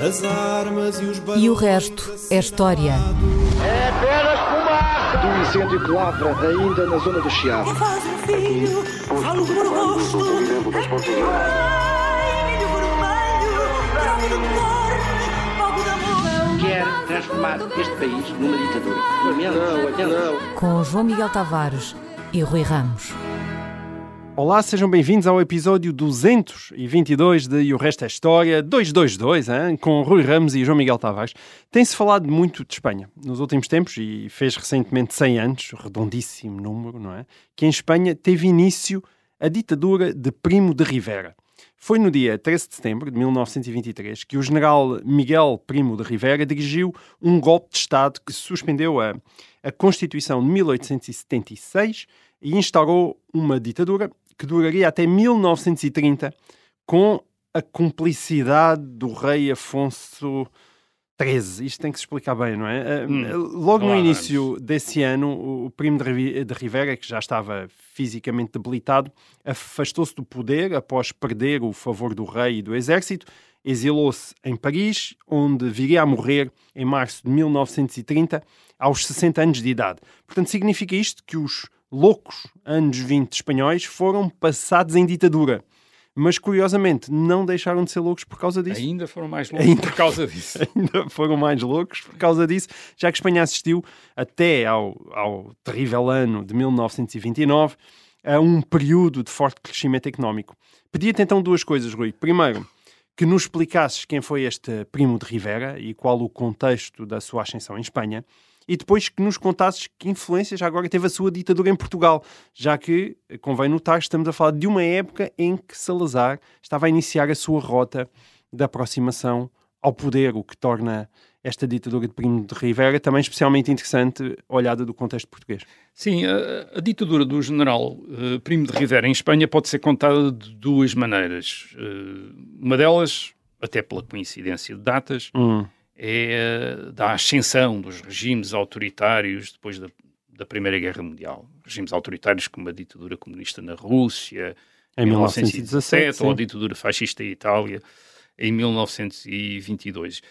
As armas e os E o resto é história. É apenas fumaça! Do incêndio que lavra ainda na zona do Chiado. Faz um filho, falo por amor. Quer transformar este país numa ditadura. Lamento, lamento. Com João Miguel Tavares e Rui Ramos. Olá, sejam bem-vindos ao episódio 222 de E o Resto é História 222, hein? com Rui Ramos e João Miguel Tavares. Tem-se falado muito de Espanha nos últimos tempos e fez recentemente 100 anos, redondíssimo número, não é? Que em Espanha teve início a ditadura de Primo de Rivera. Foi no dia 13 de setembro de 1923 que o general Miguel Primo de Rivera dirigiu um golpe de Estado que suspendeu a, a Constituição de 1876 e instaurou uma ditadura que duraria até 1930 com a cumplicidade do rei Afonso XIII. Isto tem que se explicar bem, não é? Hum, Logo no início desse ano, o primo de Rivera, que já estava fisicamente debilitado, afastou-se do poder após perder o favor do rei e do exército, exilou-se em Paris, onde viria a morrer em março de 1930, aos 60 anos de idade. Portanto, significa isto que os loucos anos 20 espanhóis foram passados em ditadura. Mas, curiosamente, não deixaram de ser loucos por causa disso. Ainda foram mais loucos Ainda por causa disso. ainda foram mais loucos por causa disso, já que Espanha assistiu até ao, ao terrível ano de 1929 a um período de forte crescimento económico. Pedia-te então duas coisas, Rui. Primeiro, que nos explicasses quem foi este primo de Rivera e qual o contexto da sua ascensão em Espanha. E depois que nos contasses que influência já agora teve a sua ditadura em Portugal, já que, convém notar, estamos a falar de uma época em que Salazar estava a iniciar a sua rota de aproximação ao poder, o que torna esta ditadura de Primo de Rivera também especialmente interessante, olhada do contexto português. Sim, a, a ditadura do general eh, Primo de Rivera em Espanha pode ser contada de duas maneiras. Eh, uma delas, até pela coincidência de datas, Hum, é a da ascensão dos regimes autoritários depois da, da Primeira Guerra Mundial. Regimes autoritários como a ditadura comunista na Rússia, Em 1917, ou a ditadura fascista em Itália, em 1922.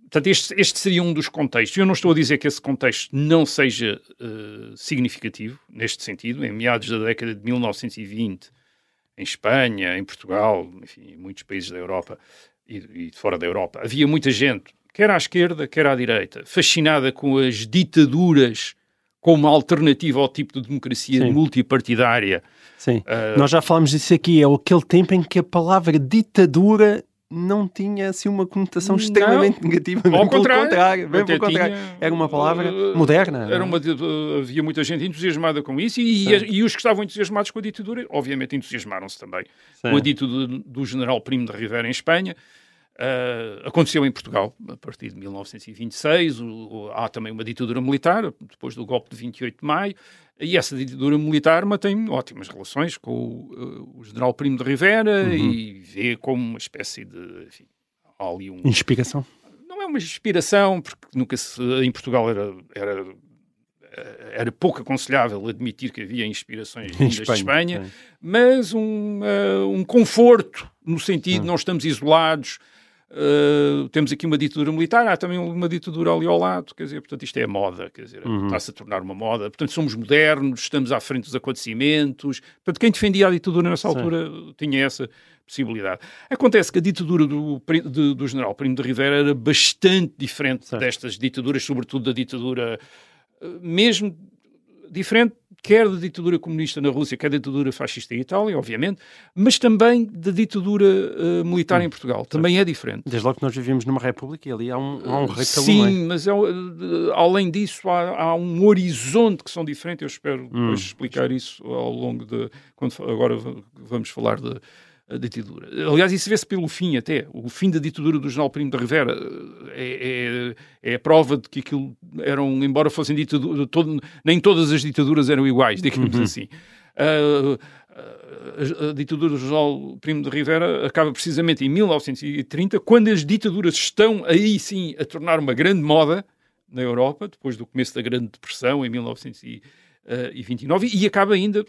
Portanto, este, este seria um dos contextos. Eu não estou a dizer que esse contexto não seja eh, significativo, neste sentido. Em meados da década de 1920, em Espanha, em Portugal, enfim, em muitos países da Europa e, e fora da Europa, havia muita gente, quer à esquerda, quer à direita, fascinada com as ditaduras como alternativa ao tipo de democracia Sim. multipartidária. sim. Eh, Nós já falámos disso aqui, é aquele tempo em que a palavra ditadura não tinha assim uma conotação Não. extremamente negativa. Ao contrário, contrário, pelo contrário. tinha, Era uma palavra uh, moderna. Era não é? uma, uh, havia muita gente entusiasmada com isso e, Sim. e os que estavam entusiasmados com a ditadura, obviamente entusiasmaram-se também Sim. com a ditadura do general Primo de Rivera em Espanha. Uh, aconteceu em Portugal a partir de 1926. O, o- há também uma ditadura militar, depois do golpe de 28 de maio, e essa ditadura militar mantém ótimas relações com o, uh, o general Primo de Rivera Uhum. e vê como uma espécie de. Enfim, há ali um, Inspiração. não é uma inspiração, porque nunca se, em Portugal era, era, era pouco aconselhável admitir que havia inspirações Em vindas de Espanha, sim. mas um, eh, um conforto, no sentido de não estamos isolados, eh, temos aqui uma ditadura militar, há também uma ditadura ali ao lado, quer dizer, portanto isto é a moda, quer dizer, Uhum. está-se a tornar uma moda, portanto somos modernos, estamos à frente dos acontecimentos, portanto quem defendia a ditadura nessa Sim. altura tinha essa possibilidade. Acontece que a ditadura do, de- do general Primo de Rivera era bastante diferente destas ditaduras, sobretudo da ditadura, eh, mesmo diferente quer da ditadura comunista na Rússia, quer da ditadura fascista em Itália, obviamente, mas também da ditadura eh, militar Hum. em Portugal. Também é diferente. Desde logo que nós vivemos numa república e ali há um, há um rei Sim, mas é, além disso há, há um horizonte que são diferentes. Eu espero Hum. depois explicar isso ao longo de quando agora vamos falar de ditadura. Aliás, isso vê-se pelo fim até. O fim da ditadura do general Primo de Rivera eh, é, é, é a prova de que aquilo eram, embora fossem ditaduras, todo, nem todas as ditaduras eram iguais, digamos Uhum. assim. Ah, a, a ditadura do general Primo de Rivera acaba precisamente em 1930, quando as ditaduras estão aí sim a tornar uma grande moda na Europa, depois do começo da Grande Depressão, em 1929, e acaba ainda,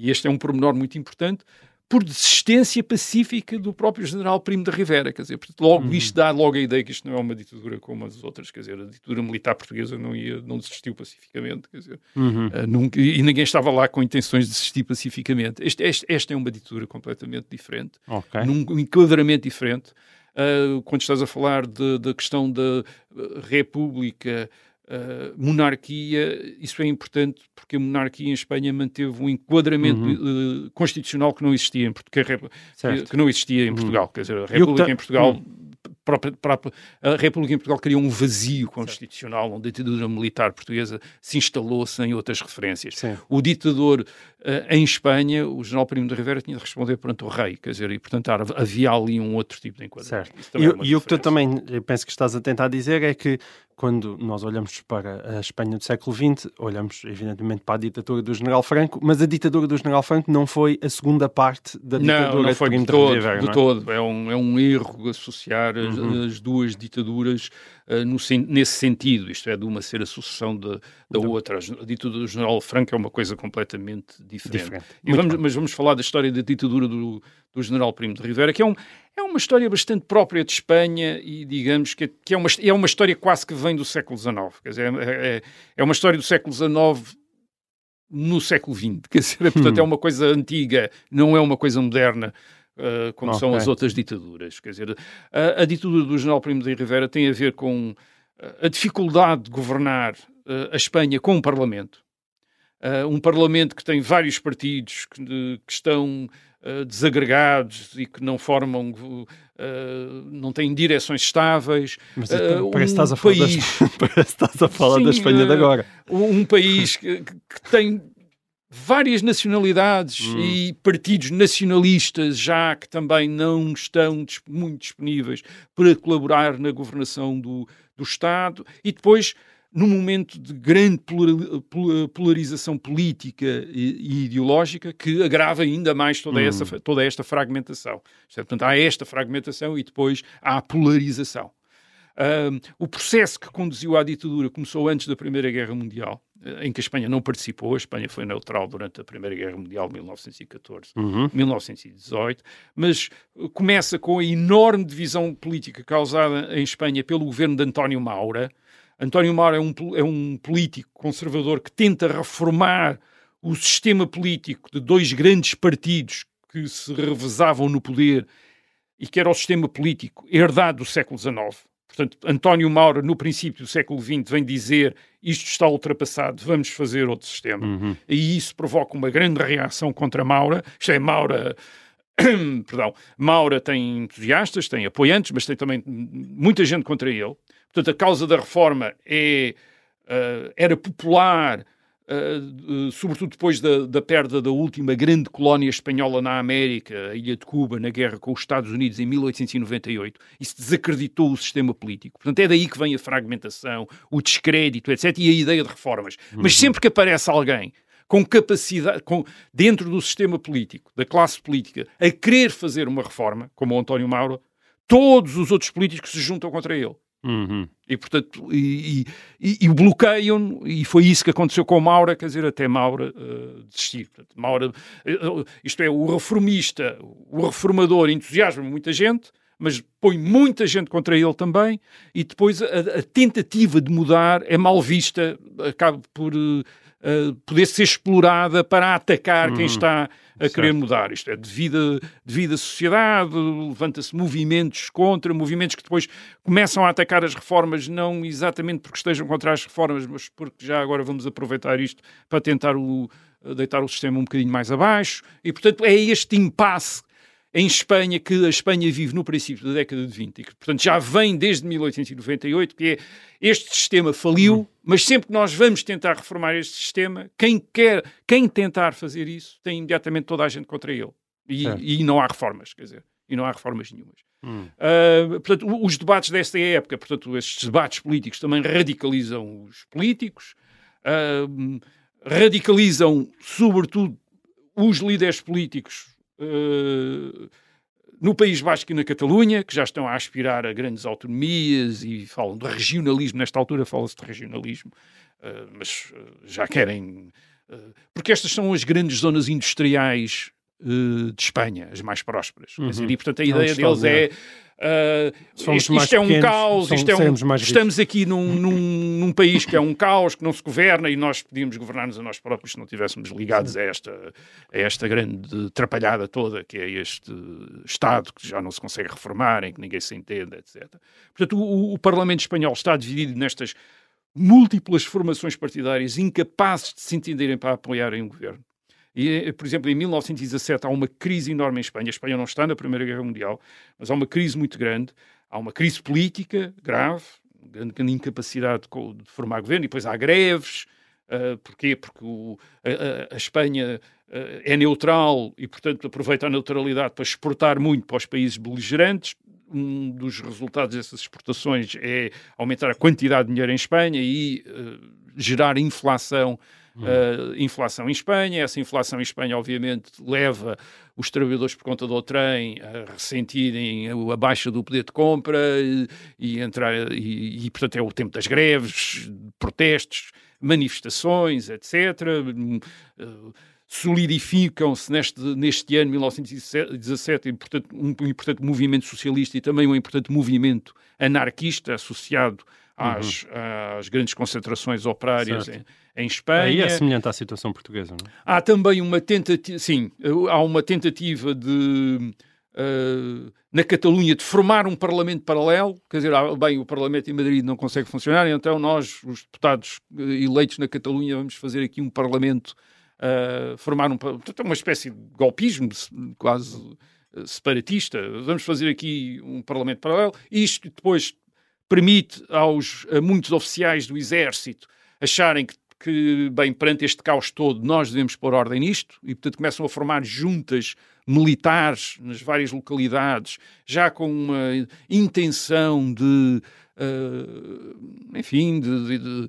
e este é um pormenor muito importante, por desistência pacífica do próprio general Primo de Rivera, quer dizer, portanto, logo Uhum. isto dá logo a ideia que isto não é uma ditadura como as outras, quer dizer, a ditadura militar portuguesa não, ia, não desistiu pacificamente, quer dizer, Uhum. ah, nunca, e ninguém estava lá com intenções de desistir pacificamente. Este, este- esta é uma ditadura completamente diferente, Ok. num enquadramento diferente. Ah, quando estás a falar da questão da ah, república, ah, monarquia, isso é importante porque a monarquia em Espanha manteve um enquadramento ah, constitucional que não existia em Portugal, que, Uhum. Uhum. que não existia em Portugal. Quer dizer, a república ta- em Portugal própria- própria- a República em Portugal criou um vazio constitucional onde a ditadura militar portuguesa se instalou sem outras referências. Sim. O ditador eh, em Espanha, o general Primo de Rivera, tinha de responder perante o rei, quer dizer, e portanto havia ali um outro tipo de enquadramento. Certo. E, é e o que tu também penso que estás a tentar dizer é que quando nós olhamos para a Espanha do século XX, olhamos evidentemente para a ditadura do General Franco, mas a ditadura do General Franco não foi a segunda parte da ditadura Não, não de foi Primo de todo, Rivera, de não é? todo. É um, é um erro associar as, Uhum. as duas ditaduras ah, no nesse sentido, isto é, de uma ser a sucessão da, da outra. A ditadura do General Franco é uma coisa completamente diferente. Diferente. Vamos, mas vamos falar da história da ditadura do, do General Primo de Rivera, que é, um, é uma história bastante própria de Espanha e, digamos, que, é- que é, uma, é uma história quase que vem do século XIX. Quer dizer, é, é, é uma história do século XIX no século XX. Quer dizer, portanto, Hum. é uma coisa antiga, não é uma coisa moderna. Uh, como são Ok. as outras ditaduras. Quer dizer, a, a ditadura do General Primo de Rivera tem a ver com uh, a dificuldade de governar uh, a Espanha com um Parlamento. Uh, um Parlamento que tem vários partidos que, de- que estão uh, desagregados e que não formam, uh, não têm direções estáveis. Mas Uh, parece, que um estás a falar das- país- parece que estás a falar Sim, da Espanha de eh, agora. um país que, que tem várias nacionalidades Hum. e partidos nacionalistas já que também não estão muito disponíveis para colaborar na governação do, do Estado e depois num momento de grande polari- pol- polarização política e, ideológica que agrava ainda mais toda, essa, Hum. toda esta fragmentação. Portanto, há esta fragmentação e depois há a polarização. Um, o processo que conduziu à ditadura começou antes da Primeira Guerra Mundial, em que a Espanha não participou. A Espanha foi neutral durante a Primeira Guerra Mundial, 1914, Uhum. 1918, mas eh, começa com a enorme divisão política causada em Espanha pelo governo de António Maura. António Maura é um, é um político conservador que tenta reformar o sistema político de dois grandes partidos que se revezavam no poder e que era o sistema político herdado do século XIX. Portanto, António Maura, no princípio do século XX, vem dizer isto está ultrapassado, vamos fazer outro sistema. Uhum. E isso provoca uma grande reação contra Maura. Isto é, Maura... Perdão, Maura tem entusiastas, tem apoiantes, mas tem também muita gente contra ele. Portanto, a causa da reforma é, eh, era popular, eh, sobretudo depois da, da perda da última grande colónia espanhola na América, a Ilha de Cuba, na guerra com os Estados Unidos em 1898. Isso desacreditou o sistema político. Portanto, é daí que vem a fragmentação, o descrédito, etc. E a ideia de reformas. Mas sempre que aparece alguém com capacidade, com, dentro do sistema político, da classe política, a querer fazer uma reforma, como o António Mauro, todos os outros políticos se juntam contra ele. Uhum. E, portanto, e, e, e o bloqueiam, e foi isso que aconteceu com Maura, quer dizer, até Maura uh, desistir. Portanto, Maura, uh, isto é, o reformista, o reformador entusiasma muita gente, mas põe muita gente contra ele também, e depois a, a tentativa de mudar é mal vista, acaba por uh, poder ser explorada para atacar quem está a certo. querer mudar. Isto é, devido, devido à sociedade, levanta-se movimentos contra, movimentos que depois começam a atacar as reformas, não exatamente porque estejam contra as reformas, mas porque já agora vamos aproveitar isto para tentar o- deitar o sistema um bocadinho mais abaixo. E, portanto, é este impasse em Espanha que a Espanha vive no princípio da década de 20 e que, portanto, já vem desde 1898, que é este sistema faliu, mas sempre que nós vamos tentar reformar este sistema, quem quer, quem tentar fazer isso, tem imediatamente toda a gente contra ele. E, Certo. e não há reformas, quer dizer, e não há reformas nenhumas. Hum. Uh, portanto, os debates desta época, portanto, estes debates políticos também radicalizam os políticos, uh, radicalizam, sobretudo, os líderes políticos uh, no País Basco e na Catalunha, que já estão a aspirar a grandes autonomias e falam de regionalismo. Nesta altura fala-se de regionalismo, uh, mas uh, já querem. porque estas são as grandes zonas industriais eh, de Espanha, as mais prósperas. Uhum. dizer, e portanto a É um ideia Estado deles é. uh, isto, isto é um pequenos, caos, somos- isto é um, estamos aqui num, num, num país que é um caos, que não se governa e nós podíamos governar-nos a nós próprios se não estivéssemos ligados a esta, a esta grande atrapalhada toda que é este Estado que já não se consegue reformar, em que ninguém se entende, etc. Portanto, o, o Parlamento Espanhol está dividido nestas múltiplas formações partidárias incapazes de se entenderem para apoiarem o governo. E, eh, por exemplo, em 1917 há uma crise enorme em Espanha. A Espanha não está na Primeira Guerra Mundial, mas há uma crise muito grande. Há uma crise política grave, grande, grande incapacidade de, formar governo, e depois há greves. Uh, porquê? Porque o- a, a- a Espanha uh, é neutral e, portanto, aproveita a neutralidade para exportar muito para os países beligerantes. Um dos resultados dessas exportações é aumentar a quantidade de dinheiro em Espanha e uh, gerar inflação Uh, inflação em Espanha. Essa inflação em Espanha, obviamente, leva os trabalhadores por conta do trem a ressentirem a baixa do poder de compra e, e entrar e, e, portanto, é o tempo das greves, protestos, manifestações, etc. Uh, solidificam-se neste, neste ano, 1917, um importante, um importante movimento socialista e também um importante movimento anarquista associado às, às grandes concentrações operárias em, em Espanha. Aí é semelhante à situação portuguesa, não é? Há também uma tentativa, sim, há uma tentativa de, uh, na Catalunha, de formar um parlamento paralelo, quer dizer, ah, bem, o parlamento em Madrid não consegue funcionar, então nós, os deputados uh, eleitos na Catalunha, vamos fazer aqui um parlamento, uh, formar um, portanto, uma espécie de golpismo, quase separatista, vamos fazer aqui um parlamento paralelo, isto depois permite aos, a muitos oficiais do exército acharem que que, bem, perante este caos todo, nós devemos pôr ordem nisto e, portanto, começam a formar juntas militares nas várias localidades, já com uma intenção de, uh, enfim, de, de, de,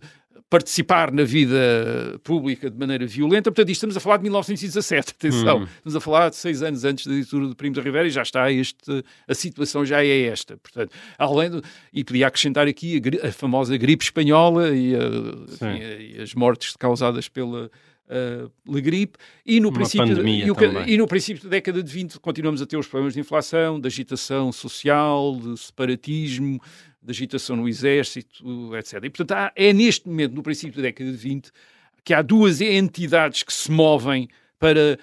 participar na vida pública de maneira violenta. Portanto, isto estamos a falar de 1917, atenção, hum. estamos a falar de seis anos antes da ditadura de Primo de Rivera e já está este, a situação já é esta. Portanto, além do, e podia acrescentar aqui a, a famosa gripe espanhola e, a, enfim, e, as mortes causadas pela uh, gripe e no Uma princípio e, o, e, no princípio da década de 20 continuamos a ter os problemas de inflação, de agitação social, de separatismo, de agitação no exército, etc. E, portanto, há, é neste momento, no princípio da década de 20, que há duas entidades que se movem para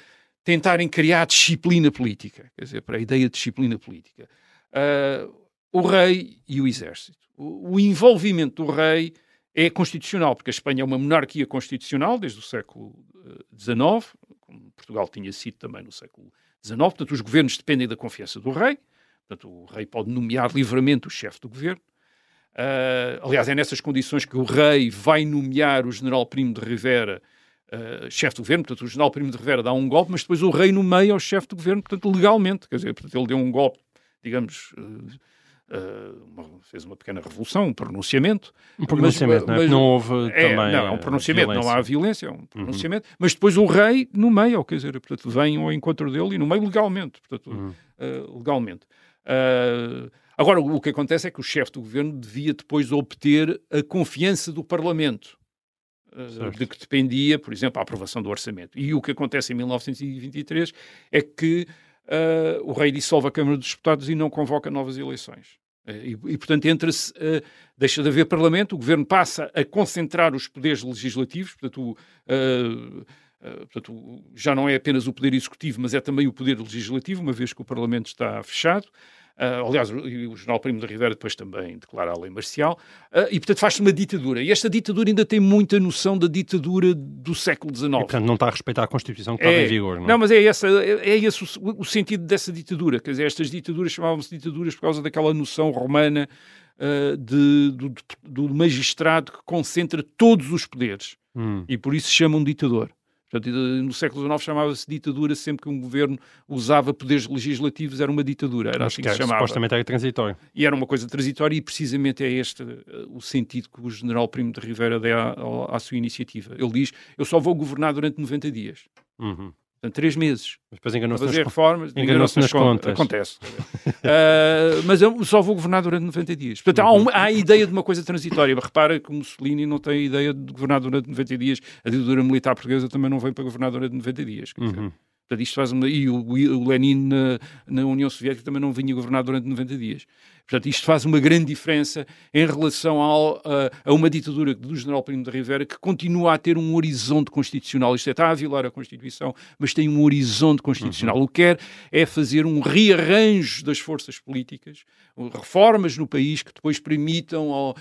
tentarem criar disciplina política, quer dizer, para a ideia de disciplina política. Uh, o rei e o exército. O, o, envolvimento do rei é constitucional, porque a Espanha é uma monarquia constitucional desde o século XIX, como Portugal tinha sido também no século XIX, portanto, os governos dependem da confiança do rei, portanto, o rei pode nomear livremente o chefe do governo. Uh, aliás, é nessas condições que o rei vai nomear o general Primo de Rivera uh, chefe do governo. Portanto, o general Primo de Rivera dá um golpe, mas depois o rei nomeia o chefe do governo, portanto, legalmente. Quer dizer, portanto, ele deu um golpe, digamos, uh, uma, fez uma pequena revolução, um pronunciamento. Um pronunciamento, mas, não, é? não houve é, também. Não, é um pronunciamento, violência. não há violência, é um pronunciamento. Uhum. Mas depois o rei nomeia, quer dizer, portanto, vem ao encontro dele e nomeia legalmente. Portanto, uhum. legalmente. Uh, agora, o que acontece é que o chefe do governo devia depois obter a confiança do Parlamento, uh, de que dependia, por exemplo, a aprovação do orçamento. E o que acontece em 1923 é que uh, o rei dissolve a Câmara dos Deputados e não convoca novas eleições. E, e, portanto, entra-se, deixa de haver Parlamento, o governo passa a concentrar os poderes legislativos, portanto, o, Uh, portanto, já não é apenas o poder executivo, mas é também o poder legislativo, uma vez que o Parlamento está fechado. Uh, aliás, o, o General Primo de Rivera depois também declara a lei marcial. Uh, e, portanto, faz-se uma ditadura. E esta ditadura ainda tem muita noção da ditadura do século XIX. E, portanto, não está a respeitar a Constituição que é, estava em vigor, não Não, mas é, essa, é, é esse o, o, sentido dessa ditadura. Quer dizer, estas ditaduras chamavam-se ditaduras por causa daquela noção romana uh, de, do, do, magistrado que concentra todos os poderes. Hum. E por isso se chama um ditador. Portanto, no século XIX chamava-se ditadura sempre que um governo usava poderes legislativos, era uma ditadura. Era Mas assim que que se chamava. supostamente era transitório. E era uma coisa transitória e precisamente é este uh, o sentido que o general Primo de Rivera dá à, à, sua iniciativa. Ele diz, eu só vou governar durante 90 dias. Uhum. Portanto, três meses. Mas depois enganou-se fazer nas, reformas, enganou-se nas contas. Acontece. uh, mas eu só vou governar durante 90 dias. Portanto, há, uma, há a ideia de uma coisa transitória. Repara que o Mussolini não tem a ideia de governar durante 90 dias. A ditadura militar portuguesa também não vem para governar durante 90 dias. Uhum. Portanto, isto faz uma... E o, o Lenin na, na União Soviética também não vinha governar durante 90 dias. Portanto, isto faz uma grande diferença em relação ao, a, a, uma ditadura do general Primo de Rivera que continua a ter um horizonte constitucional. Isto é, está a violar a Constituição, mas tem um horizonte constitucional. Uhum. O que quer é fazer um rearranjo das forças políticas, reformas no país que depois permitam uh,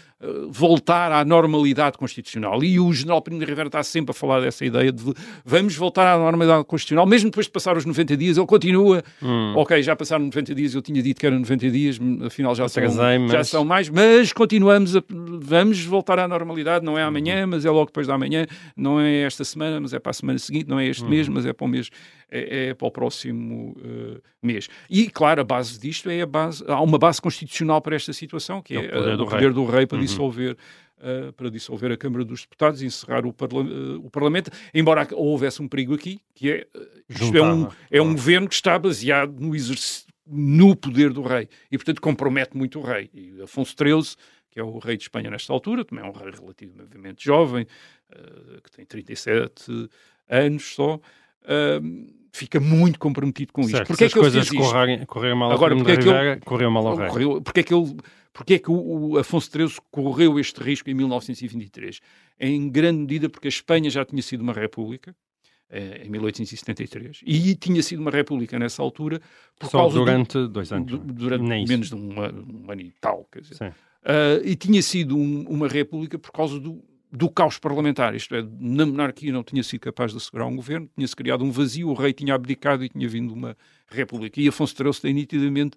voltar à normalidade constitucional. E o general Primo de Rivera está sempre a falar dessa ideia de vamos voltar à normalidade constitucional, mesmo depois de passar os 90 dias, ele continua. Hum. Ok, já passaram 90 dias, eu tinha dito que eram 90 dias, afinal já, são, mas... já são mais, mas continuamos, a, vamos voltar à normalidade, não é amanhã, uhum. mas é logo depois da amanhã, não é esta semana, mas é para a semana seguinte, não é este uhum. mês, mas é para o mês, é, é para o próximo uh, mês. E, claro, a base disto é a base, há uma base constitucional para esta situação, que é, é o poder, do, poder rei. do rei para uhum. dissolver Uh, para dissolver a Câmara dos Deputados e encerrar o, parla uh, o, Parlamento, embora houvesse um perigo aqui, que é, uh, isto é um, é um governo que está baseado no exercício no poder do rei e, portanto, compromete muito o rei. E Afonso XIII, que é o rei de Espanha nesta altura, também é um rei relativamente jovem, uh, que tem 37 anos só, uh, fica muito comprometido com certo, isto. Porque é que as coisas correrem, correrem mal Agora, porque é que ele, correu mal ao rei? Correu, porque é que ele porque é que o, o, Afonso XIII correu este risco em 1923? Em grande medida porque a Espanha já tinha sido uma república, eh, em 1873, e tinha sido uma república nessa altura por Só causa durante do, dois anos. Du, durante menos de um, um, ano e tal, quer dizer. Uh, e tinha sido um, uma república por causa do, do caos parlamentar, isto é, na monarquia não tinha sido capaz de assegurar um governo, tinha-se criado um vazio, o rei tinha abdicado e tinha vindo uma república. E Afonso XIII tem nitidamente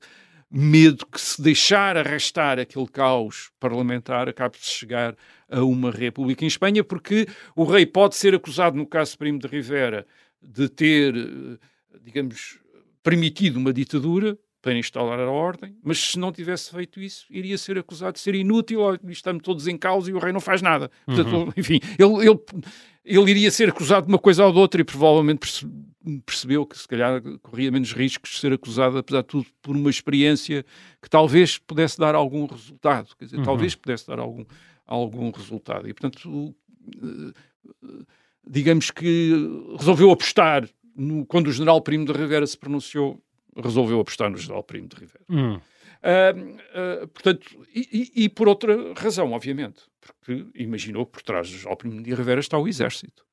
medo que se deixar arrastar aquele caos parlamentar acabe-se chegar a uma república em Espanha, porque o rei pode ser acusado, no caso Primo de Rivera, de ter, eh, digamos, permitido uma ditadura para instalar a ordem, mas se não tivesse feito isso, iria ser acusado de ser inútil, estamos todos em causa e o rei não faz nada. Portanto, uhum. enfim, ele, ele, ele iria ser acusado de uma coisa ou de outra e provavelmente percebeu que se calhar corria menos riscos de ser acusado, apesar de tudo, por uma experiência que talvez pudesse dar algum resultado, quer dizer, uhum. talvez pudesse dar algum, algum resultado. E, portanto, digamos que resolveu apostar no, quando o general Primo de Rivera se pronunciou, resolveu apostar no general Primo de Rivera. Uhum. Uh, uh, portanto, e, e, e, por outra razão, obviamente, porque imaginou que por trás do general Primo de Rivera está o exército,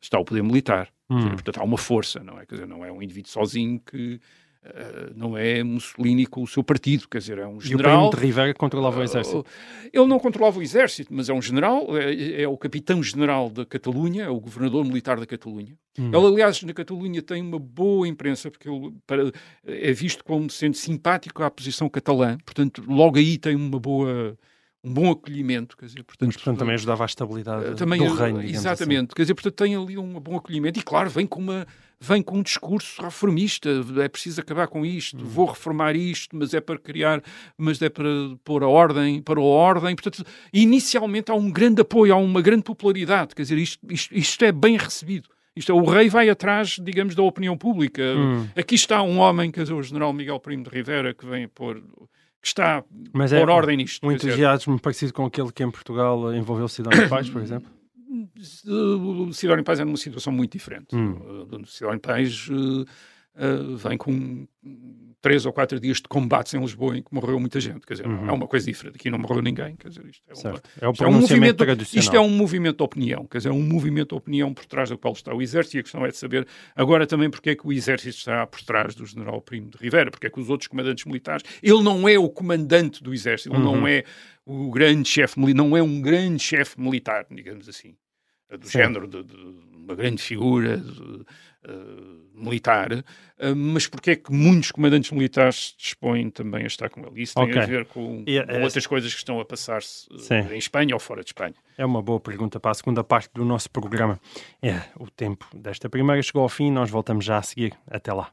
está o poder militar. Hum. Portanto, há uma força, não é? Quer dizer, não é um indivíduo sozinho que uh, não é Mussolini com o seu partido, quer dizer, é um general... E o de Rivera controlava o exército? Uh, ele não controlava o exército, mas é um general, é, é o capitão-general da Catalunha, é o governador militar da Catalunha. Hum. Ele, aliás, na Catalunha tem uma boa imprensa, porque ele para, é visto como sendo simpático à posição catalã, portanto, logo aí tem uma boa um bom acolhimento, quer dizer, portanto, Mas, portanto também ajudava à estabilidade eh, também, do reino, Exatamente, assim. quer dizer, portanto tem ali um bom acolhimento e claro, vem com uma vem com um discurso reformista, é preciso acabar com isto, hum. vou reformar isto, mas é para criar, mas é para pôr a ordem, para a ordem, portanto, inicialmente há um grande apoio, há uma grande popularidade, quer dizer, isto, isto, isto é bem recebido. Isto é, o rei vai atrás, digamos, da opinião pública. Hum. Aqui está um homem, quer dizer, o general Miguel Primo de Rivera, que vem pôr que está Mas é por ordem nisto. Um entusiasmo parecido com aquele que em Portugal envolveu Sidónio Pais, por exemplo? O Sidónio Pais é numa situação muito diferente. Hum. O Sidónio Pais uh, uh, vem com três ou quatro dias de combates em Lisboa em que morreu muita gente. Quer dizer, uhum. é uma coisa diferente. Aqui não morreu ninguém. Quer dizer, isto é, uma, é, isto é um movimento Isto é um movimento de opinião. Quer dizer, é um movimento de opinião por trás do qual está o Exército. E a questão é de saber agora também porque é que o Exército está por trás do General Primo de Rivera. Porque é que os outros comandantes militares... Ele não é o comandante do Exército. Ele uhum. não é o grande chefe militar. Não é um grande chefe militar, digamos assim. Do Sim. género de, de, uma grande figura... De, uh, militar, uh, mas porque é que muitos comandantes militares dispõem também a estar com ele? Isso tem okay. a ver com, e, com outras coisas que estão a passar-se uh, em Espanha ou fora de Espanha. É uma boa pergunta para a segunda parte do nosso programa. É, o tempo desta primeira chegou ao fim, nós voltamos já a seguir. Até lá.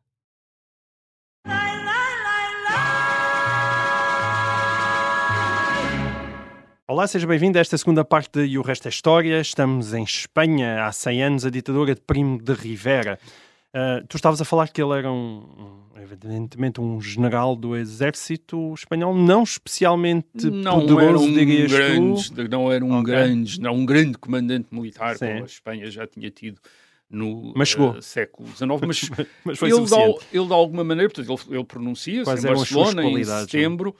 Olá, seja bem-vindo a esta segunda parte de E o Resto é História. Estamos em Espanha, há 100 anos, a ditadura de Primo de Rivera. Uh, tu estavas a falar que ele era um, evidentemente um general do exército espanhol, não especialmente não poderoso, era um dirias grande, tu. Não era um Ok. grande, não, um grande comandante militar, Sim. como a Espanha já tinha tido no Mas eh, século XIX, mas, Mas foi ele, de, ele de alguma maneira, portanto, ele, ele pronuncia-se em Barcelona em qualidades, não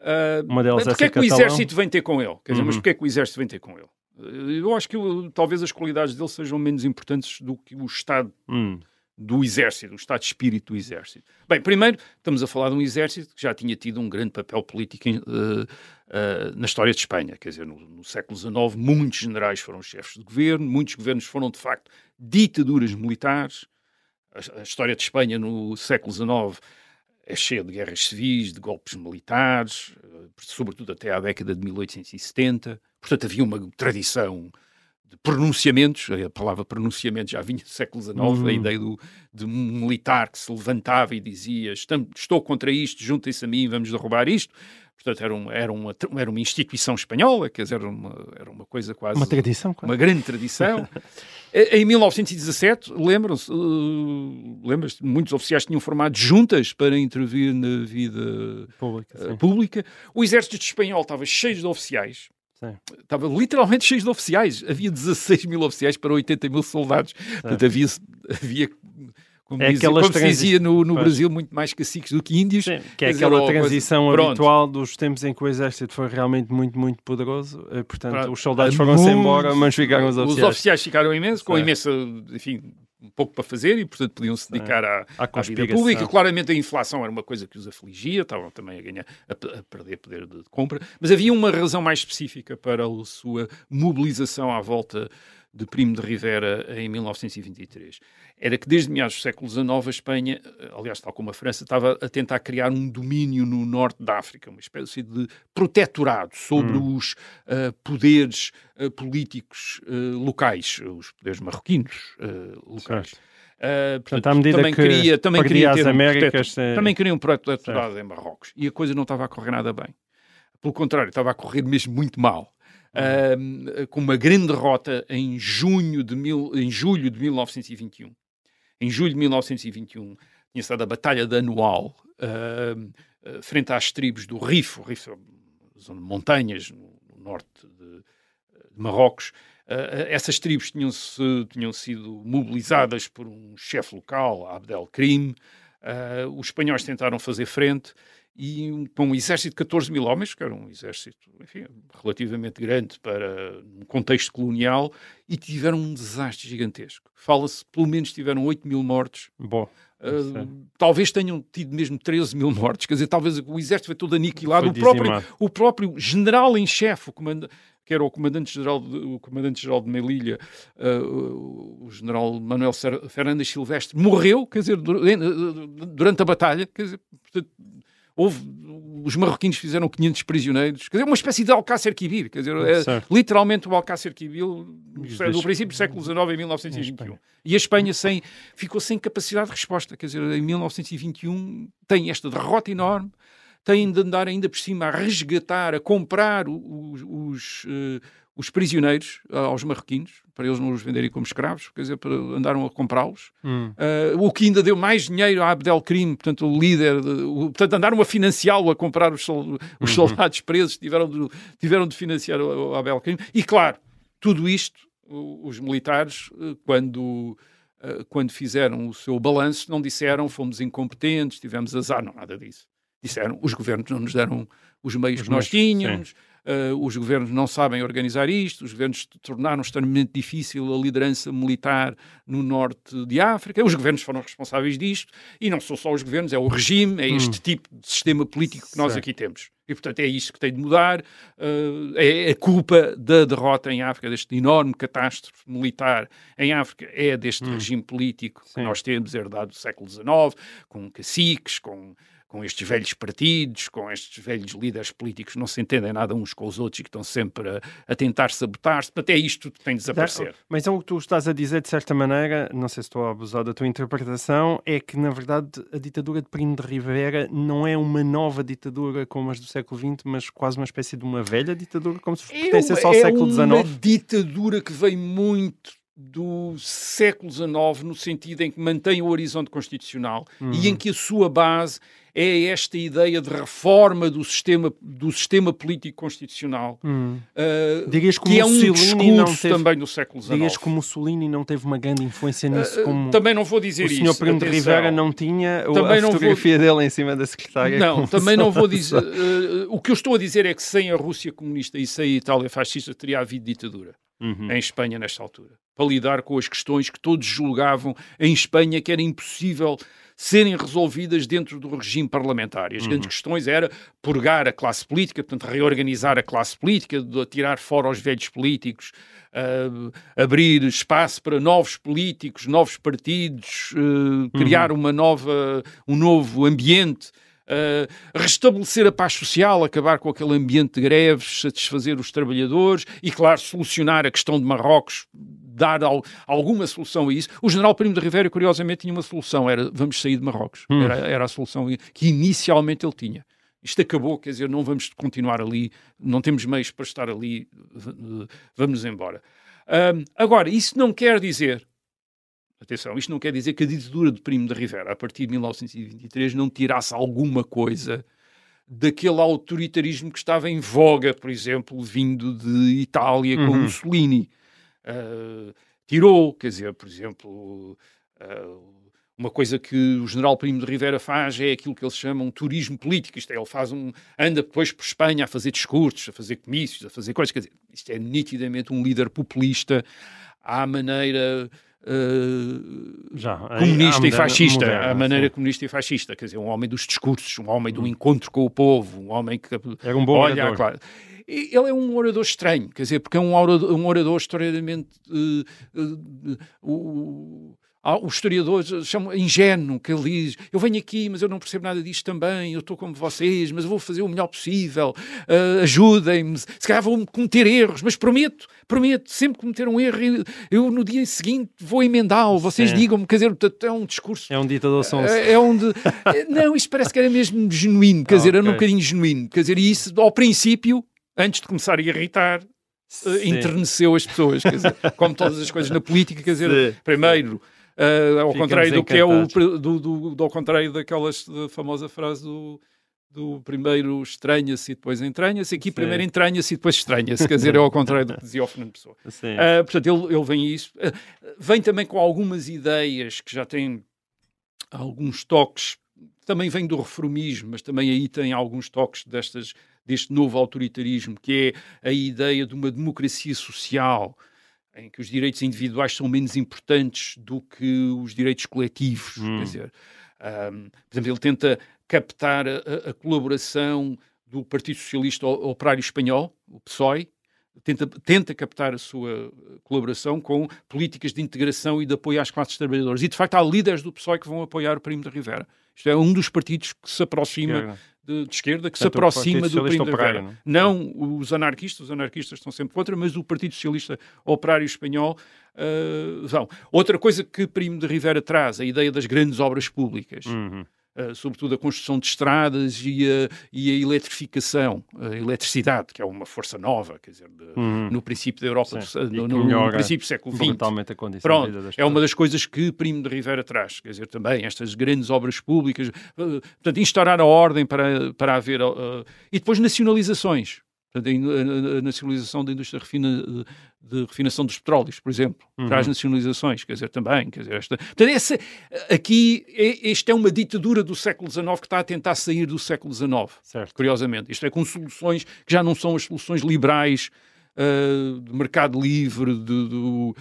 Ah, Uma delas mas é porque é que o catalão? exército vem ter com ele? Quer dizer, mas Uhum. porque é que o exército vem ter com ele? Eu acho que eu- talvez as qualidades dele sejam menos importantes do que o Estado Hum, do exército, o estado de espírito do exército. Bem, primeiro, estamos a falar de um exército que já tinha tido um grande papel político em, eh, eh, na história de Espanha. Quer dizer, no, no século XIX, muitos generais foram chefes de governo, muitos governos foram, de facto, ditaduras militares. A, a história de Espanha no século XIX é cheia de guerras civis, de golpes militares, eh, sobretudo até à década de 1870. Portanto, havia uma tradição de pronunciamentos, a palavra pronunciamento já vinha do século XIX, Uhum. a ideia do, de um militar que se levantava e dizia "Estam- estou contra isto, juntem-se a mim, vamos derrubar isto. Portanto, era, um, era, uma, era uma instituição espanhola, quer dizer, era uma, era uma coisa quase... uma tradição, claro. Uma grande tradição. Eh, em 1917, lembram-se, uh, lembras muitos oficiais tinham formado juntas para intervir na vida Pública, eh, sim. pública. O exército espanhol estava cheio de oficiais. Sim. Estava literalmente cheio de oficiais. Havia 16 mil oficiais para 80 mil soldados. Portanto, havia, havia como, É dizia, como se dizia no, no. Brasil, muito mais caciques do que índios. Sim, que é dizer, aquela coisa- transição Pronto. habitual dos tempos em que o exército foi realmente muito, muito poderoso. eh, Portanto, Pronto. os soldados Há foram-se embora, mas ficaram os Os oficiais. oficiais ficaram imensos, com imensa, enfim, um pouco para fazer e, portanto, podiam se dedicar à, À à vida pública. Claramente a inflação era uma coisa que os afligia, estavam também a ganhar, a, a perder poder de compra, mas havia uma razão mais específica para a sua mobilização à volta de Primo de Rivera em 1923. Era que desde meados do século XIX a Espanha, eh, aliás, tal como a França, estava a tentar criar um domínio no norte da África, uma espécie de protetorado sobre os eh, poderes eh, políticos eh, locais, os poderes marroquinos locais. Certo. Uh, Portanto, à medida também que queria, também queria as um Américas, eh, também queria um protetorado em Marrocos e a coisa não estava a correr nada bem. Pelo contrário, estava a correr mesmo muito mal. Uh, com uma grande derrota em junho de mil, em julho de 1921. Em julho de 1921 tinha estado a Batalha de Anual uh, uh, frente às tribos do Rifo, Rifo é uma zona de montanhas no, no norte de, de Marrocos. Uh, essas tribos tinham, -se, tinham sido mobilizadas por um chefe local, Abdelkrim. Uh, os espanhóis tentaram fazer frente e um, um exército de 14 mil homens, que era um exército enfim, relativamente grande para um contexto colonial, e tiveram um desastre gigantesco. Fala-se, pelo menos tiveram 8 mil mortos. Bom, Uh, talvez tenham tido mesmo 13 mil mortos, quer dizer, talvez o exército foi todo aniquilado. Foi O próprio, o próprio general em chefe, o comandante que era o comandante-geral de, o comandante-geral de Melilla, uh, o, o general Manuel Fernandes Silvestre, morreu, quer dizer, durante, durante a batalha, quer dizer, portanto, houve, os marroquinos fizeram 500 prisioneiros, quer dizer, uma espécie de Alcácer Quibir, quer dizer, é, literalmente o Alcácer Quibir no dois- princípio do século XIX, em 1921. Espanha. E a Espanha sem, ficou sem capacidade de resposta, quer dizer, em 1921 tem esta derrota enorme, tem de andar ainda por cima a resgatar, a comprar os, os, eh, os prisioneiros ah, aos marroquinos, para eles não os venderem como escravos, quer dizer, para, andaram a comprá-los. Hum. Ah, o que ainda deu mais dinheiro a Abdelkrim, portanto, o líder, de- o- portanto, andaram a financiá-lo, a comprar os, os soldados presos, tiveram de, tiveram de financiar o, o Abdelkrim. E, claro, tudo isto, os militares, eh, quando, quando fizeram o seu balanço, não disseram fomos incompetentes, tivemos azar, não, nada disso. Disseram os governos não nos deram os meios Os que nós tínhamos, eh, os governos não sabem organizar isto, os governos tornaram extremamente difícil a liderança militar no norte de África, os governos foram responsáveis disto, e não são só os governos, é o regime, é este tipo de sistema político que nós Certo. aqui temos. E, portanto, é isto que tem de mudar. Uh, é a culpa da derrota em África, deste enorme catástrofe militar em África, é deste hum. regime político Sim. que nós temos herdado do século XIX, com caciques, com com estes velhos partidos, com estes velhos líderes políticos não se entendem nada uns com os outros e que estão sempre a, a tentar sabotar-se, até isto tem de desaparecer. Mas é o que tu estás a dizer, de certa maneira, não sei se estou a abusar da tua interpretação, é que, na verdade, a ditadura de Primo de Rivera não é uma nova ditadura como as do século XX, mas quase uma espécie de uma velha ditadura, como se é pertencesse ao é século XIX. É uma ditadura que vem muito do século XIX, no sentido em que mantém o horizonte constitucional uhum. e em que a sua base é esta ideia de reforma do sistema, do sistema político constitucional, uhum. uh, Dirias que é um Mussolini discurso teve, também do século XIX. Dirias que o Mussolini não teve uma grande influência nisso, uh, como também não vou dizer o senhor Primo de Rivera não tinha também a fotografia vou... dele em cima da secretária. Não, também não vou dizer. Uh, o que eu estou a dizer é que sem a Rússia comunista e sem a Itália fascista teria havido ditadura uhum. em Espanha nesta altura, para lidar com as questões que todos julgavam em Espanha que era impossível serem resolvidas dentro do regime parlamentar. E as uhum. grandes questões era purgar a classe política, portanto, reorganizar a classe política, tirar fora os velhos políticos, uh, abrir espaço para novos políticos, novos partidos, uh, criar uhum. uma nova, um novo ambiente Uh, restabelecer a paz social, acabar com aquele ambiente de greves, satisfazer os trabalhadores e, claro, solucionar a questão de Marrocos, dar al alguma solução a isso. O general Primo de Rivera, curiosamente, tinha uma solução, era vamos sair de Marrocos. Hum. Era, era a solução que inicialmente ele tinha. Isto acabou, quer dizer, não vamos continuar ali, não temos meios para estar ali, vamos embora. Um, agora, isso não quer dizer Atenção, isto não quer dizer que a ditadura de Primo de Rivera, a partir de 1923, não tirasse alguma coisa daquele autoritarismo que estava em voga, por exemplo, vindo de Itália com uhum. Mussolini. Uh, tirou, quer dizer, por exemplo, uh, uma coisa que o general Primo de Rivera faz é aquilo que eles chamam turismo político. Isto é, ele faz um, anda depois por Espanha a fazer discursos, a fazer comícios, a fazer coisas. Quer dizer, isto é nitidamente um líder populista à maneira Uh, Já, comunista e fascista, moderna, a maneira sim. comunista e fascista, quer dizer, um homem dos discursos, um homem do encontro com o povo, um homem que era um bom olha, orador. Claro, ele é um orador estranho, quer dizer, porque é um orador, um orador historicamente uh, uh, os historiadores chamam ingênuo, que ele diz: Eu venho aqui, mas eu não percebo nada disto também, eu estou como vocês, mas eu vou fazer o melhor possível, uh, ajudem-me. Se calhar vou cometer erros, mas prometo, prometo, sempre cometer um erro, eu no dia seguinte vou emendá-lo. Vocês digam-me, quer dizer, é um discurso. É um ditador sonso. É, é um de... não, isto parece que era mesmo genuíno, quer ah, dizer, okay. era um bocadinho genuíno. Quer dizer, e isso, ao princípio, antes de começar a irritar, uh, enterneceu as pessoas, quer dizer, como todas as coisas na política, quer dizer, Sim. primeiro Uh, ao contrário do que é o do, do, do, ao contrário daquelas da famosa frase do, do primeiro estranha-se e depois entranha-se. Aqui Sim. primeiro entranha-se e depois estranha-se. Quer dizer, é ao contrário do que dizia o Fernando Pessoa. Uh, portanto, ele, ele vem isso. Uh, vem também com algumas ideias que já têm alguns toques. Também vem do reformismo, mas também aí tem alguns toques destas, deste novo autoritarismo, que é a ideia de uma democracia social, em que os direitos individuais são menos importantes do que os direitos coletivos. Hum. Quer dizer, um, por exemplo, ele tenta captar a, a, colaboração do Partido Socialista Operário Espanhol, o PSOE, tenta, tenta captar a sua colaboração com políticas de integração e de apoio às classes trabalhadoras. E, de facto, há líderes do PSOE que vão apoiar o Primo de Rivera. Isto é um dos partidos que se aproxima de, de esquerda que Portanto, se aproxima do Primo de Rivera. Não? não os anarquistas, os anarquistas estão sempre contra, mas o Partido Socialista Operário Espanhol uh, vão. Outra coisa que Primo de Rivera traz, a ideia das grandes obras públicas. Uhum. Uh, sobretudo a construção de estradas e a, e a, eletrificação, a eletricidade, que é uma força nova, quer dizer, de, uhum. no princípio da Europa, Sim, no, no, no, princípio do século XX. A condição Pronto, é uma das coisas que Primo de Rivera traz, quer dizer, também estas grandes obras públicas, uh, portanto, instaurar a ordem para, para haver, uh, e depois nacionalizações, a nacionalização da indústria refina, de refinação dos petróleos, por exemplo, uhum. traz nacionalizações, quer dizer, também, quer dizer, esta... Portanto, essa, aqui, esta é uma ditadura do século XIX que está a tentar sair do século XIX, certo. curiosamente. Isto é com soluções que já não são as soluções liberais uh, de mercado livre, de, de, uh,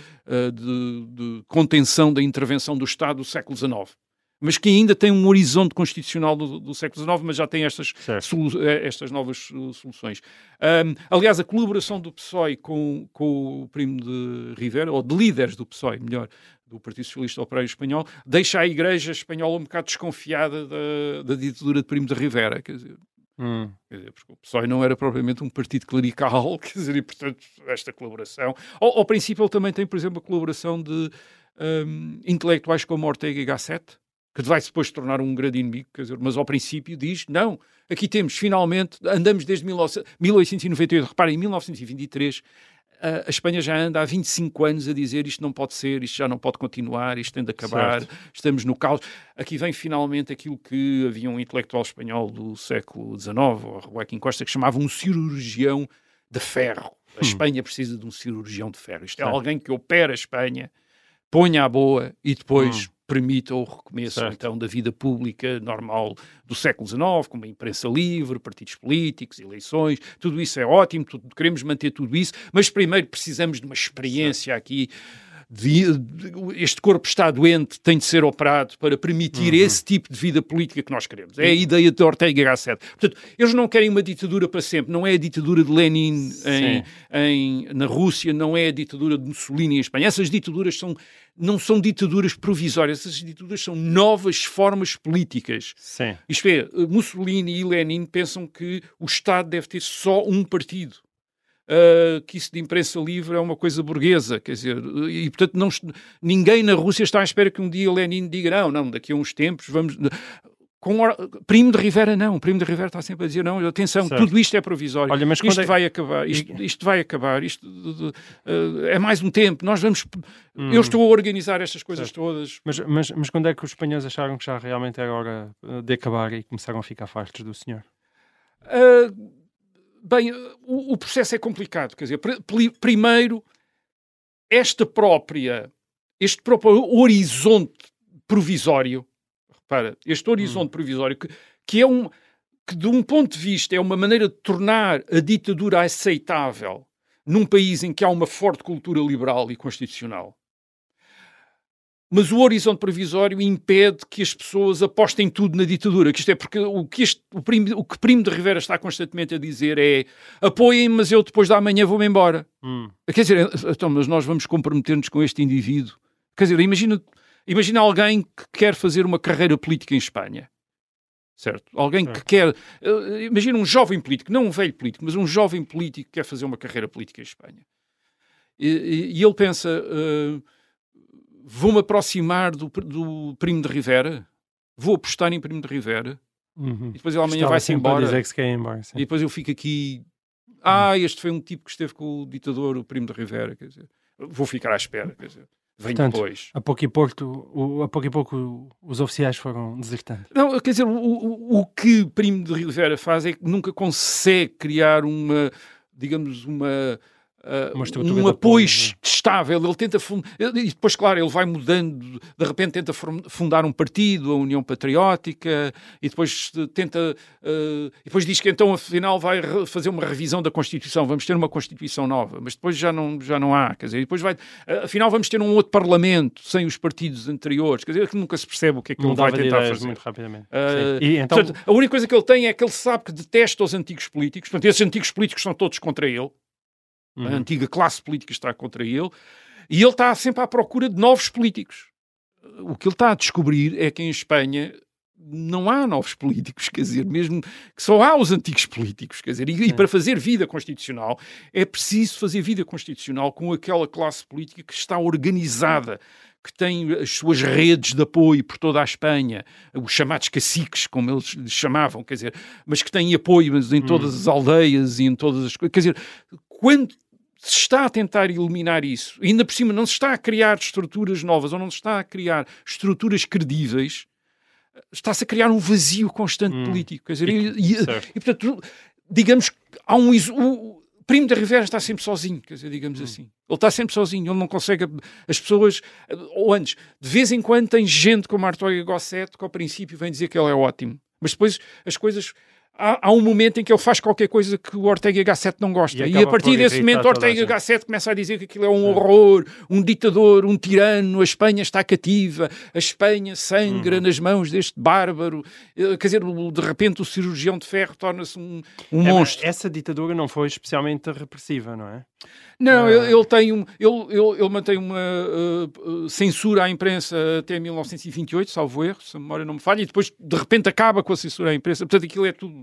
de, de contenção da intervenção do Estado do século XIX mas que ainda tem um horizonte constitucional do, do século XIX, mas já tem estas, eh, estas novas uh, soluções. Ahm, aliás, a colaboração do PSOE com, com o primo de Rivera, ou de líderes do PSOE, melhor, do Partido Socialista Operário Espanhol, deixa a Igreja Espanhola um bocado desconfiada da, da ditadura de primo de Rivera. Quer dizer, Hum. Dizer, porque o PSOE não era propriamente um partido clerical, quer dizer, e portanto esta colaboração. Ao, ao princípio ele também tem, por exemplo, a colaboração de hum, intelectuais como Ortega e Gasset, que vai depois tornar um grande inimigo, quer dizer, mas ao princípio diz, não, aqui temos finalmente, andamos desde 19 1898, reparem, em 1923, a Espanha já anda há 25 anos a dizer isto não pode ser, isto já não pode continuar, isto tem de acabar, Certo. estamos no caos. Aqui vem finalmente aquilo que havia um intelectual espanhol do século XIX, o Joaquim Costa, que chamava um cirurgião de ferro. A Espanha precisa de um cirurgião de ferro. Isto é Certo. alguém que opera a Espanha, ponha a boa e depois permita o recomeço Certo. então da vida pública normal do século XIX, como a imprensa livre, partidos políticos, eleições, tudo isso é ótimo, tudo- queremos manter tudo isso, mas primeiro precisamos de uma experiência aqui. De- de- este corpo está doente, tem de ser operado para permitir Uhum. esse tipo de vida política que nós queremos. É a ideia de Ortega Gasset. Portanto, eles não querem uma ditadura para sempre. Não é a ditadura de Lenin em, em- na Rússia, não é a ditadura de Mussolini em Espanha. Essas ditaduras são, não são ditaduras provisórias, essas ditaduras são novas formas políticas. Sim. Isto é, Mussolini e Lenin pensam que o Estado deve ter só um partido. Uh, que isso de imprensa livre é uma coisa burguesa, quer dizer, e portanto não, ninguém na Rússia está à espera que um dia Lenin diga não, não, daqui a uns tempos vamos... Com Or- Primo de Rivera não, Primo de Rivera está sempre a dizer não, atenção, Certo. tudo isto é provisório, Olha, mas isto é- vai acabar, isto, isto vai acabar, isto uh, é mais um tempo, nós vamos... Eu estou a organizar estas coisas Certo. todas, Mas, mas, mas quando é que os espanhóis acharam que já realmente era hora eh, de acabar e começaram a ficar fartos do senhor? Uh, bem, o, o processo é complicado. Quer dizer, pr- primeiro, esta própria, este próprio horizonte provisório, repara, este horizonte provisório que, que é um que de um ponto de vista é uma maneira de tornar a ditadura aceitável num país em que há uma forte cultura liberal e constitucional. Mas o horizonte provisório impede que as pessoas apostem tudo na ditadura. Que isto é porque o que, este, o, primo, o que Primo de Rivera está constantemente a dizer é apoiem, mas eu depois da manhã vou-me embora. Hum. Quer dizer, então, mas nós vamos comprometer-nos com este indivíduo. Quer dizer, imagina, imagina alguém que quer fazer uma carreira política em Espanha. Certo? Alguém que quer. eh, imagina um jovem político, não um velho político, mas um jovem político que quer fazer uma carreira política em Espanha. E, e- e ele pensa: eh, vou-me aproximar do, do Primo de Rivera, vou apostar em Primo de Rivera, Uhum. e depois ele amanhã vai-se embora. embora. E depois eu fico aqui. Ah, este foi um tipo que esteve com o ditador, o primo de Rivera. Quer dizer, vou ficar à espera. Quer dizer, vem Portanto, depois. A pouco e pouco, o, a pouco, e pouco os oficiais foram desertando. Não, quer dizer, o, o, o que Primo de Rivera faz é que nunca consegue criar uma, digamos, uma. Estrutura um apoio es- estável, ele tenta e depois, claro, ele vai mudando, de repente tenta fundar um partido, a União Patriótica, e depois eh, tenta, eh, e depois diz que então afinal vai fazer uma revisão da Constituição, vamos ter uma Constituição nova, mas depois já não, já não há, quer dizer, depois vai, eh, afinal vamos ter um outro Parlamento sem os partidos anteriores, quer dizer, que nunca se percebe o que é que ele vai Mudava tentar fazer. muito rapidamente. Uh. E então, portanto, a única coisa que ele tem é que ele sabe que detesta os antigos políticos. Portanto, esses antigos políticos são todos contra ele. Uhum. A antiga classe política está contra ele. E ele está sempre à procura de novos políticos. O que ele está a descobrir é que em Espanha não há novos políticos, quer dizer, mesmo que só há os antigos políticos, quer dizer, e, e para fazer vida constitucional é preciso fazer vida constitucional com aquela classe política que está organizada, que tem as suas redes de apoio por toda a Espanha, os chamados caciques, como eles chamavam, quer dizer, mas que têm apoio em todas as aldeias e em todas as coisas, quer dizer, quando se está a tentar eliminar isso, e ainda por cima não se está a criar estruturas novas ou não se está a criar estruturas credíveis, está-se a criar um vazio constante Hum. político. Quer dizer, E- e, e- portanto, digamos que há um. O, Primo da Rivera está sempre sozinho, quer dizer, Hum. digamos assim. Ele está sempre sozinho, ele não consegue. As pessoas. Ou antes, de vez em quando tem gente como Artóia Gosset que ao princípio vem dizer que ele é ótimo, mas depois as coisas. Há, há, um momento em que ele faz qualquer coisa que o Ortega Gasset não gosta. E, e a partir desse momento, Ortega Gasset começa a dizer que aquilo é um horror, um ditador, um tirano, a Espanha está cativa, a Espanha sangra uhum. nas mãos deste bárbaro. Eh, quer dizer, de repente o cirurgião de ferro torna-se um, um é, monstro. Essa ditadura não foi especialmente repressiva, não é? Não, ele, ele, tem um, ele, ele, ele mantém uma uh, censura à imprensa até 1928, salvo erro, se a memória não me falha, e depois de repente acaba com a censura à imprensa. Portanto, aquilo é tudo.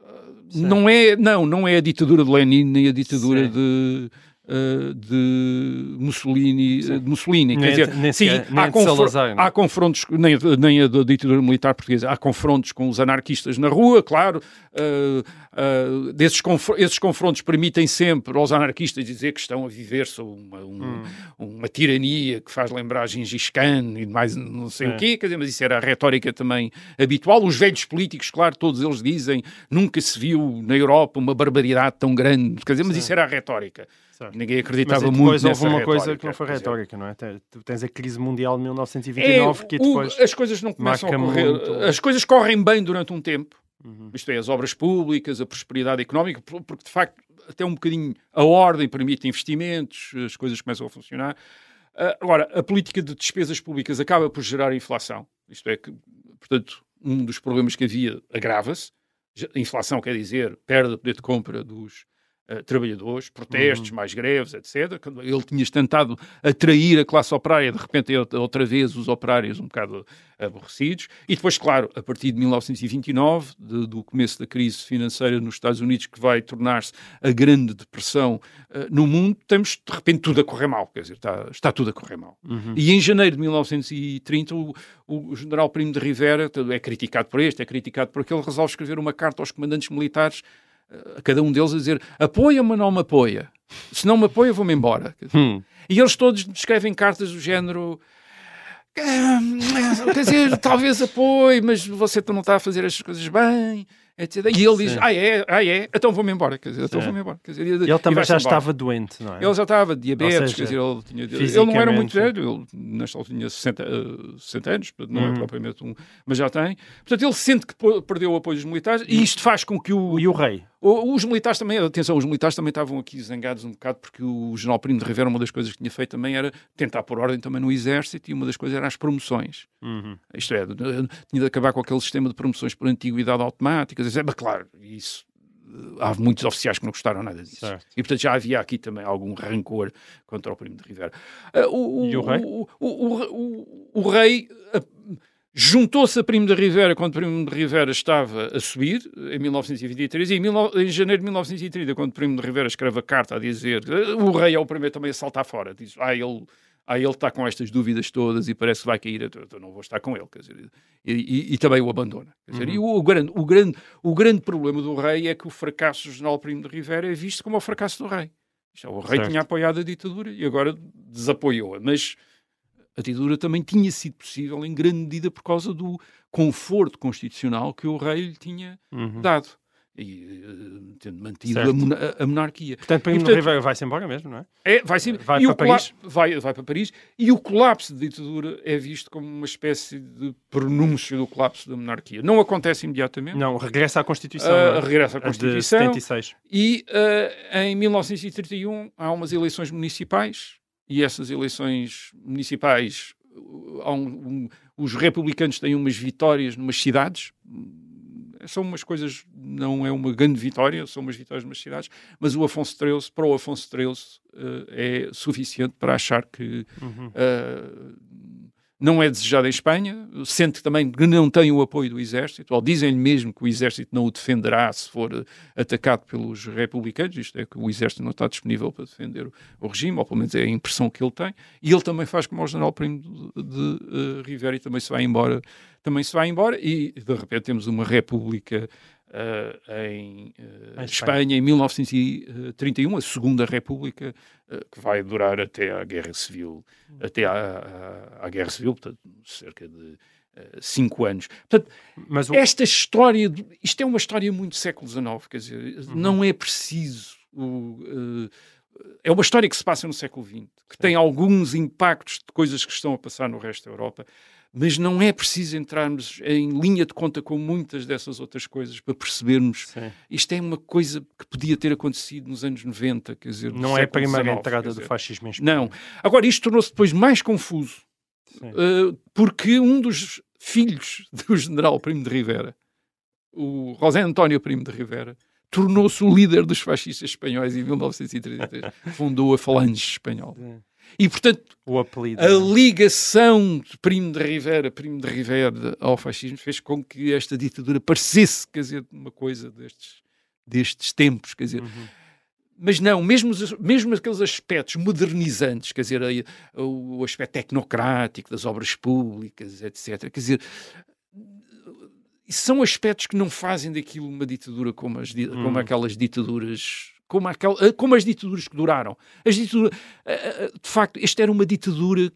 Uh, não é, não, não é a ditadura de Lenin nem a ditadura de uh, de Mussolini, de Mussolini. Quer dizer, nem, sim, há, confr Salazar, há confrontos, nem, nem a da ditadura militar portuguesa, há confrontos com os anarquistas na rua, claro. Uh, uh, desses conf esses confrontos permitem sempre aos anarquistas dizer que estão a viver sob uma, um, hum. uma tirania que faz lembrar Gengis Khan e mais não sei é. o quê, quer dizer, mas isso era a retórica também habitual. Os velhos políticos, claro, todos eles dizem nunca se viu na Europa uma barbaridade tão grande, quer dizer, mas Sim. isso era a retórica. Certo. Ninguém acreditava Mas muito houve uma coisa que não foi retórica, não é? Tu tens a crise mundial de 1929 é, que depois o, as coisas não começam a correr, muito... as coisas correm bem durante um tempo. Uhum. Isto é, as obras públicas, a prosperidade económica, porque de facto até um bocadinho a ordem permite investimentos, as coisas começam a funcionar. Uh, agora, a política de despesas públicas acaba por gerar inflação. Isto é que, portanto, um dos problemas que havia agrava-se. Inflação quer dizer perda de poder de compra dos, uh, trabalhadores, protestos, uhum. mais greves, etc. Ele tinha tentado atrair a classe operária, de repente outra vez os operários um bocado aborrecidos. E depois, claro, a partir de 1929, de, do começo da crise financeira nos Estados Unidos, que vai tornar-se a grande depressão uh, no mundo, temos de repente tudo a correr mal. Quer dizer, está, está tudo a correr mal. Uhum. E em janeiro de 1930, o, o general Primo de Rivera é criticado por este, é criticado por aquele, resolve escrever uma carta aos comandantes militares cada um deles a dizer apoia-me ou não me apoia. Se não me apoia, vou-me embora. Hum. E eles todos escrevem cartas do género. Quer dizer, talvez apoie, mas você não está a fazer as coisas bem etc. E ele diz, ah é, ah é, então vou-me embora, quer dizer, então vou-me embora. Quer dizer, ele também já estava doente, não é? Ele já estava diabetes, seja, quer dizer, ele, tinha, ele não era muito velho, ele nesta altura tinha 60, 60 anos, não é uhum. é propriamente um, mas já tem. Portanto, ele sente que perdeu o apoio dos militares e isto faz com que o... E o rei? Os militares também, atenção, os militares também estavam aqui zangados um bocado porque o general Primo de Rivera, uma das coisas que tinha feito também era tentar pôr ordem também no exército e uma das coisas era as promoções. Uhum. Isto é, tinha de acabar com aquele sistema de promoções por antiguidade automática. Mas claro, isso eh, há muitos oficiais que não gostaram nada disso. Certo. E, portanto, já havia aqui também algum rancor contra o Primo de Rivera. Uh, o, e o rei? O, o, o rei uh, juntou-se a Primo de Rivera quando Primo de Rivera estava a subir, em 1923, e em, em, janeiro de 1930, quando Primo de Rivera escreve a carta a dizer o rei é o primeiro também a saltar fora. Diz, ah, ele aí ele está com estas dúvidas todas e parece que vai cair, então, então não vou estar com ele, quer dizer, e, e, e também o abandona. Dizer, uhum. E o, o, grande, o, grande, o grande problema do rei é que o fracasso do general Primo de Rivera é visto como o fracasso do rei. É, o rei certo. tinha apoiado a ditadura e agora desapoiou-a, mas a ditadura também tinha sido possível em grande medida por causa do conforto constitucional que o rei lhe tinha uhum. dado e uh, tendo mantido a, a, monarquia. Portanto, Primo de Rivera vai-se embora mesmo, não é? É, vai-se vai para Paris. Vai, vai para Paris e o colapso da ditadura é visto como uma espécie de pronúncio do colapso da monarquia. Não acontece imediatamente. Não, regressa à Constituição. Uh, regressa à Constituição. De 76. E uh, em 1931 há umas eleições municipais e essas eleições municipais um, um, os republicanos têm umas vitórias numas cidades são umas coisas, não é uma grande vitória, são umas vitórias nas cidades, mas o Afonso XIII, para o Afonso XIII, uh, é suficiente para achar que uhum. uh, não é desejado em Espanha, sente também que não tem o apoio do exército, ou dizem-lhe mesmo que o exército não o defenderá se for uh, atacado pelos republicanos, isto é, que o exército não está disponível para defender o, regime, ou pelo menos é a impressão que ele tem, e ele também faz como o general Primo de, de Rivera e também se vai embora também se vai embora e de repente temos uma república uh, em, uh, Espanha. Espanha. em 1931, a Segunda República, uh, que vai durar até à Guerra Civil, até à, à, à Guerra Civil, portanto, cerca de cinco anos. Portanto, Mas o... esta história, isto é uma história muito século XIX, quer dizer, uhum. não é preciso o, é uma história que se passa no século XX, que tem alguns impactos de coisas que estão a passar no resto da Europa, mas não é preciso entrarmos em linha de conta com muitas dessas outras coisas para percebermos Sim. isto é uma coisa que podia ter acontecido nos anos 90, quer dizer, Não é a primeira XIX, entrada quer do fascismo em Espanha. Não. Agora, isto tornou-se depois mais confuso, uh, porque um dos filhos do general Primo de Rivera, o José António Primo de Rivera, tornou-se o líder dos fascistas espanhóis em 1933. Fundou a Falange Espanhola. E, portanto, apelido. a ligação de Primo de Rivera, Primo de Rivera ao fascismo fez com que esta ditadura parecesse, quer dizer, uma coisa destes, destes tempos, quer dizer. Mas não, mesmo, mesmo aqueles aspectos modernizantes, quer dizer, o aspecto tecnocrático das obras públicas, etc. Quer dizer, são aspectos que não fazem daquilo uma ditadura como, as, como aquelas ditaduras. Como, aquel, eh, como as ditaduras que duraram. As ditaduras, eh, eh, de facto, esta era uma ditadura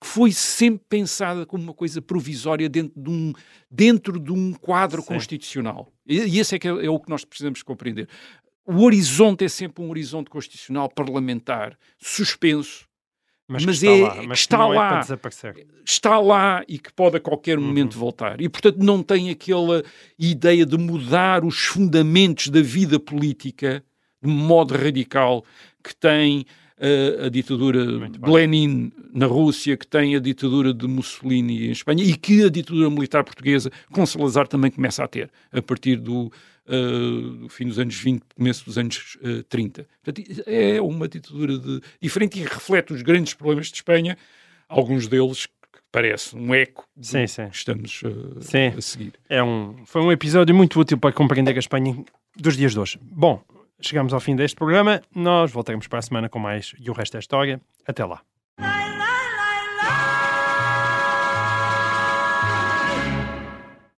que foi sempre pensada como uma coisa provisória dentro de um, dentro de um quadro Sim. constitucional. E, e esse é, que é, é o que nós precisamos compreender. O horizonte é sempre um horizonte constitucional parlamentar suspenso, mas, mas que está é- lá. que Mas está é lá. desaparecer. está lá e que pode a qualquer momento voltar. E, portanto, não tem aquela ideia de mudar os fundamentos da vida política de modo radical que tem eh, a ditadura de. Lenin na Rússia, que tem a ditadura de Mussolini em Espanha e que a ditadura militar portuguesa com Salazar também começa a ter a partir do, eh, do fim dos anos 20, começo dos anos eh, 30. Portanto, é uma ditadura de- diferente e reflete os grandes problemas de Espanha, alguns deles que parece um eco Sim, sim. que estamos eh, Sim. a seguir. É um, foi um episódio muito útil para compreender a Espanha dos dias de hoje. Bom, chegamos ao fim deste programa. Nós voltaremos para a semana com mais E o Resto é História. Até lá.